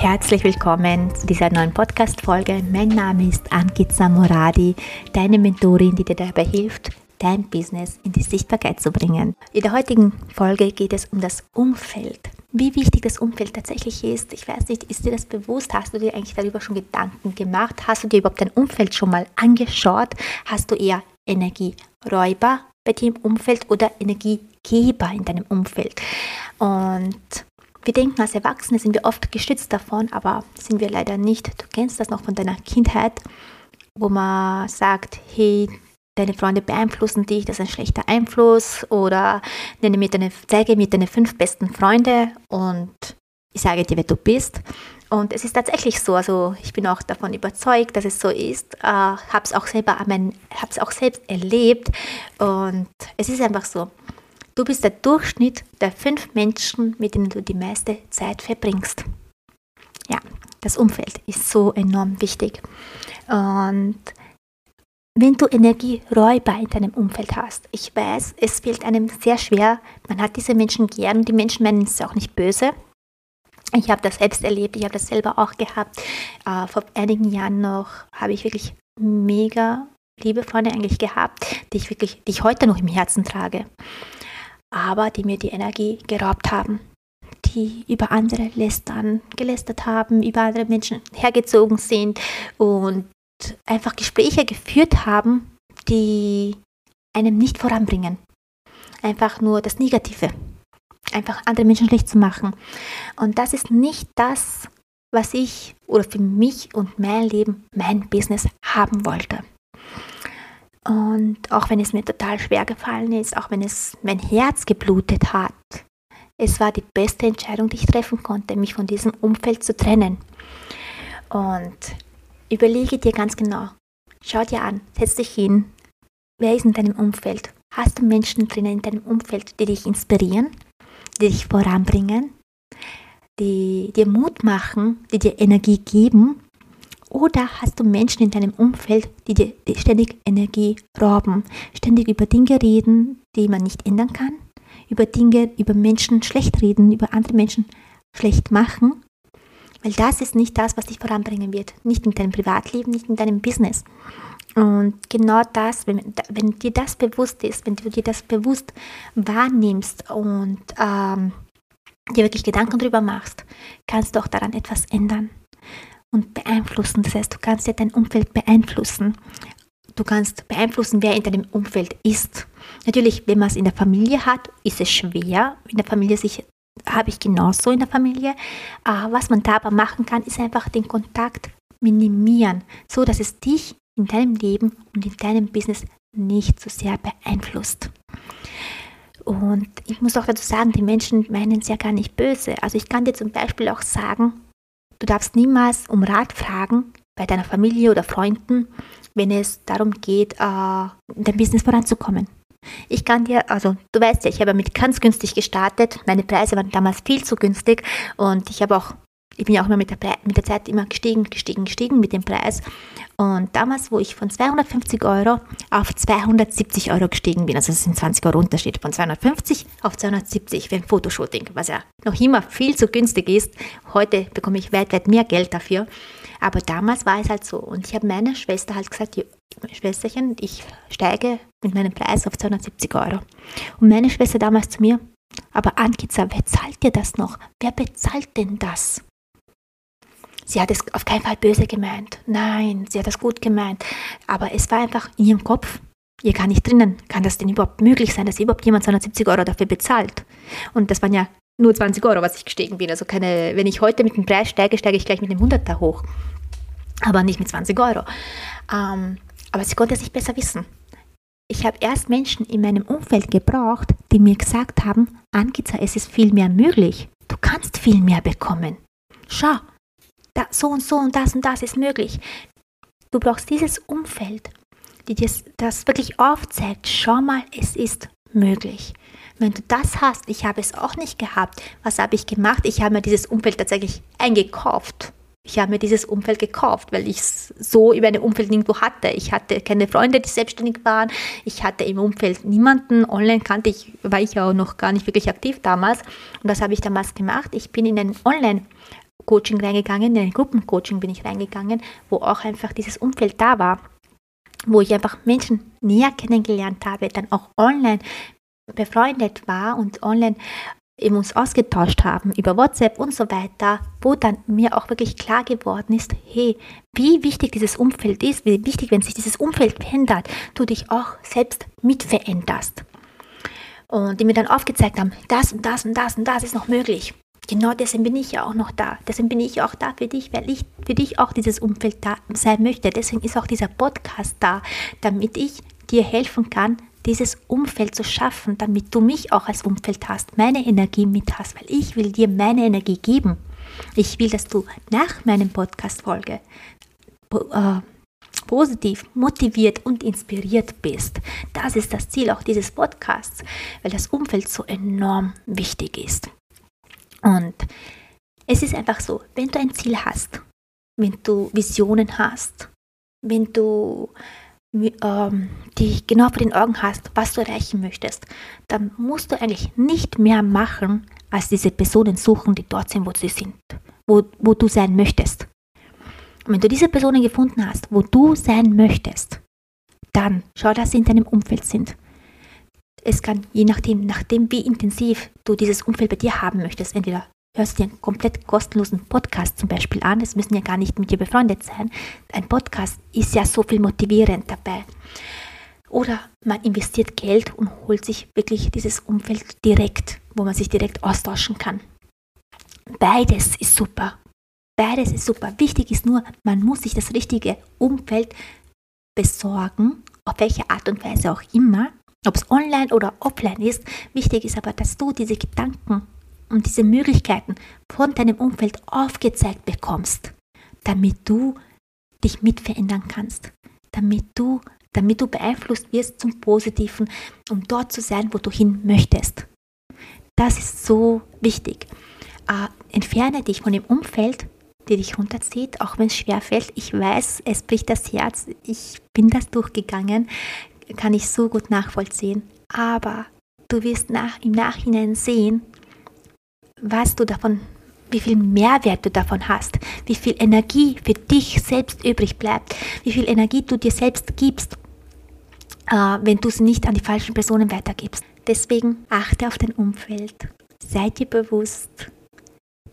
Herzlich willkommen zu dieser neuen Podcast-Folge. Mein Name ist Ankit Samoradi, deine Mentorin, die dir dabei hilft, dein Business in die Sichtbarkeit zu bringen. In der heutigen Folge geht es um das Umfeld. Wie wichtig das Umfeld tatsächlich ist, ich weiß nicht, ist dir das bewusst? Hast du dir eigentlich darüber schon Gedanken gemacht? Hast du dir überhaupt dein Umfeld schon mal angeschaut? Hast du eher Energieräuber bei dir im Umfeld oder Energiegeber in deinem Umfeld? Und wir denken, als Erwachsene sind wir oft geschützt davon, aber sind wir leider nicht. Du kennst das noch von deiner Kindheit, wo man sagt, hey, deine Freunde beeinflussen dich, das ist ein schlechter Einfluss oder nenne mir deine, zeige mir deine fünf besten Freunde und ich sage dir, wer du bist. Und es ist tatsächlich so, also ich bin auch davon überzeugt, dass es so ist. Äh, habe es auch selber, habe es auch selbst erlebt und es ist einfach so. Du bist der Durchschnitt der fünf Menschen, mit denen du die meiste Zeit verbringst. Ja, das Umfeld ist so enorm wichtig. Und wenn du Energieräuber in deinem Umfeld hast, ich weiß, es fällt einem sehr schwer, man hat diese Menschen gern und die Menschen meinen es auch nicht böse. Ich habe das selbst erlebt, ich habe das selber auch gehabt. Äh, vor einigen Jahren noch habe ich wirklich mega liebe Freunde eigentlich gehabt, die ich wirklich, die ich heute noch im Herzen trage aber die mir die Energie geraubt haben, die über andere lästern, gelästert haben, über andere Menschen hergezogen sind und einfach Gespräche geführt haben, die einem nicht voranbringen. Einfach nur das Negative. Einfach andere Menschen schlecht zu machen. Und das ist nicht das, was ich oder für mich und mein Leben, mein Business haben wollte. Und auch wenn es mir total schwer gefallen ist, auch wenn es mein Herz geblutet hat, es war die beste Entscheidung, die ich treffen konnte, mich von diesem Umfeld zu trennen. Und überlege dir ganz genau, schau dir an, setz dich hin, wer ist in deinem Umfeld? Hast du Menschen drinnen in deinem Umfeld, die dich inspirieren, die dich voranbringen, die dir Mut machen, die dir Energie geben oder hast du Menschen in deinem Umfeld, die dir ständig Energie rauben, ständig über Dinge reden, die man nicht ändern kann, über Dinge, über Menschen schlecht reden, über andere Menschen schlecht machen? Weil das ist nicht das, was dich voranbringen wird. Nicht in deinem Privatleben, nicht in deinem Business. Und genau das, wenn, wenn dir das bewusst ist, wenn du dir das bewusst wahrnimmst und ähm, dir wirklich Gedanken darüber machst, kannst du auch daran etwas ändern und beeinflussen. Das heißt, du kannst ja dein Umfeld beeinflussen. Du kannst beeinflussen, wer in deinem Umfeld ist. Natürlich, wenn man es in der Familie hat, ist es schwer. In der Familie sich habe ich genauso in der Familie. Aber was man da aber machen kann, ist einfach den Kontakt minimieren, so dass es dich in deinem Leben und in deinem Business nicht so sehr beeinflusst. Und ich muss auch dazu sagen, die Menschen meinen es ja gar nicht böse. Also ich kann dir zum Beispiel auch sagen, Du darfst niemals um Rat fragen bei deiner Familie oder Freunden, wenn es darum geht, äh, in dein Business voranzukommen. Ich kann dir, also du weißt ja, ich habe mit ganz günstig gestartet. Meine Preise waren damals viel zu günstig und ich habe auch ich bin ja auch immer mit der, mit der Zeit immer gestiegen, gestiegen, gestiegen mit dem Preis. Und damals, wo ich von 250 Euro auf 270 Euro gestiegen bin, also es sind 20 Euro Unterschied, von 250 auf 270 für ein Fotoshooting, was ja noch immer viel zu günstig ist. Heute bekomme ich weit, weit mehr Geld dafür. Aber damals war es halt so. Und ich habe meiner Schwester halt gesagt, Schwesterchen, ich steige mit meinem Preis auf 270 Euro. Und meine Schwester damals zu mir, aber Ankiza, wer zahlt dir das noch? Wer bezahlt denn das? Sie hat es auf keinen Fall böse gemeint. Nein, sie hat das gut gemeint. Aber es war einfach in ihrem Kopf, ihr gar nicht drinnen. Kann das denn überhaupt möglich sein, dass überhaupt jemand 270 Euro dafür bezahlt? Und das waren ja nur 20 Euro, was ich gestiegen bin. Also keine, wenn ich heute mit dem Preis steige, steige ich gleich mit dem 100er hoch. Aber nicht mit 20 Euro. Ähm, aber sie konnte es nicht besser wissen. Ich habe erst Menschen in meinem Umfeld gebraucht, die mir gesagt haben, Angiza, es ist viel mehr möglich. Du kannst viel mehr bekommen. Schau, da, so und so und das und das ist möglich. Du brauchst dieses Umfeld, die dir das wirklich aufzeigt. Schau mal, es ist möglich. Wenn du das hast, ich habe es auch nicht gehabt, was habe ich gemacht? Ich habe mir dieses Umfeld tatsächlich eingekauft. Ich habe mir dieses Umfeld gekauft, weil ich es so über ein Umfeld nirgendwo hatte. Ich hatte keine Freunde, die selbstständig waren. Ich hatte im Umfeld niemanden. Online kannte ich, war ich auch noch gar nicht wirklich aktiv damals. Und das habe ich damals gemacht. Ich bin in ein Online- Coaching reingegangen, in ein Gruppencoaching bin ich reingegangen, wo auch einfach dieses Umfeld da war, wo ich einfach Menschen näher kennengelernt habe, dann auch online befreundet war und online eben uns ausgetauscht haben über WhatsApp und so weiter, wo dann mir auch wirklich klar geworden ist, hey, wie wichtig dieses Umfeld ist, wie wichtig, wenn sich dieses Umfeld verändert, du dich auch selbst mitveränderst. Und die mir dann aufgezeigt haben, das und das und das und das ist noch möglich. Genau deswegen bin ich ja auch noch da. Deswegen bin ich auch da für dich, weil ich für dich auch dieses Umfeld da sein möchte. Deswegen ist auch dieser Podcast da, damit ich dir helfen kann, dieses Umfeld zu schaffen, damit du mich auch als Umfeld hast, meine Energie mit hast, weil ich will dir meine Energie geben. Ich will, dass du nach meinem Podcast-Folge äh, positiv, motiviert und inspiriert bist. Das ist das Ziel auch dieses Podcasts, weil das Umfeld so enorm wichtig ist. Und es ist einfach so, wenn du ein Ziel hast, wenn du Visionen hast, wenn du ähm, die genau vor den Augen hast, was du erreichen möchtest, dann musst du eigentlich nicht mehr machen, als diese Personen suchen, die dort sind, wo sie sind, wo, wo du sein möchtest. Und wenn du diese Personen gefunden hast, wo du sein möchtest, dann schau, dass sie in deinem Umfeld sind. Es kann je nachdem, nachdem wie intensiv du dieses Umfeld bei dir haben möchtest, entweder hörst dir einen komplett kostenlosen Podcast zum Beispiel an. Es müssen ja gar nicht mit dir befreundet sein. Ein Podcast ist ja so viel motivierend dabei. Oder man investiert Geld und holt sich wirklich dieses Umfeld direkt, wo man sich direkt austauschen kann. Beides ist super. Beides ist super. Wichtig ist nur, man muss sich das richtige Umfeld besorgen, auf welche Art und Weise auch immer, ob es online oder offline ist. Wichtig ist aber, dass du diese Gedanken und diese Möglichkeiten von deinem Umfeld aufgezeigt bekommst, damit du dich mitverändern kannst, damit du, damit du beeinflusst wirst zum Positiven, um dort zu sein, wo du hin möchtest. Das ist so wichtig. Äh, entferne dich von dem Umfeld, der dich runterzieht, auch wenn es schwer fällt. Ich weiß, es bricht das Herz. Ich bin das durchgegangen, kann ich so gut nachvollziehen. Aber du wirst nach, im Nachhinein sehen, was du davon, wie viel Mehrwert du davon hast, wie viel Energie für dich selbst übrig bleibt, wie viel Energie du dir selbst gibst, äh, wenn du sie nicht an die falschen Personen weitergibst. Deswegen achte auf dein Umfeld, sei dir bewusst,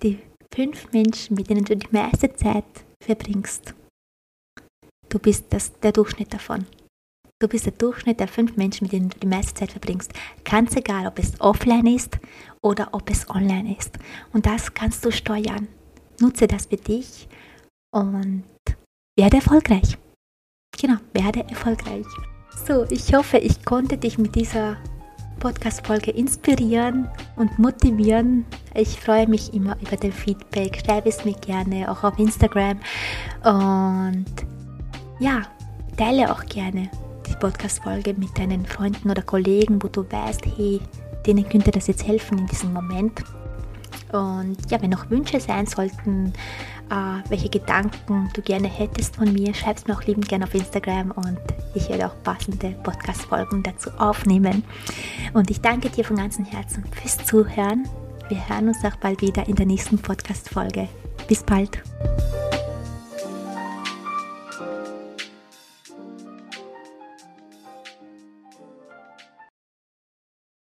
die fünf Menschen, mit denen du die meiste Zeit verbringst, du bist das, der Durchschnitt davon. Du bist der Durchschnitt der fünf Menschen, mit denen du die meiste Zeit verbringst. Ganz egal, ob es offline ist oder ob es online ist. Und das kannst du steuern. Nutze das für dich und werde erfolgreich. Genau, werde erfolgreich. So, ich hoffe, ich konnte dich mit dieser Podcast-Folge inspirieren und motivieren. Ich freue mich immer über dein Feedback. Schreibe es mir gerne, auch auf Instagram. Und ja, teile auch gerne die Podcast-Folge mit deinen Freunden oder Kollegen, wo du weißt, hey, denen könnte das jetzt helfen in diesem Moment. Und ja, wenn noch Wünsche sein sollten, äh, welche Gedanken du gerne hättest von mir, schreib es mir auch liebend gerne auf Instagram und ich werde auch passende Podcast-Folgen dazu aufnehmen. Und ich danke dir von ganzem Herzen fürs Zuhören. Wir hören uns auch bald wieder in der nächsten Podcast-Folge. Bis bald.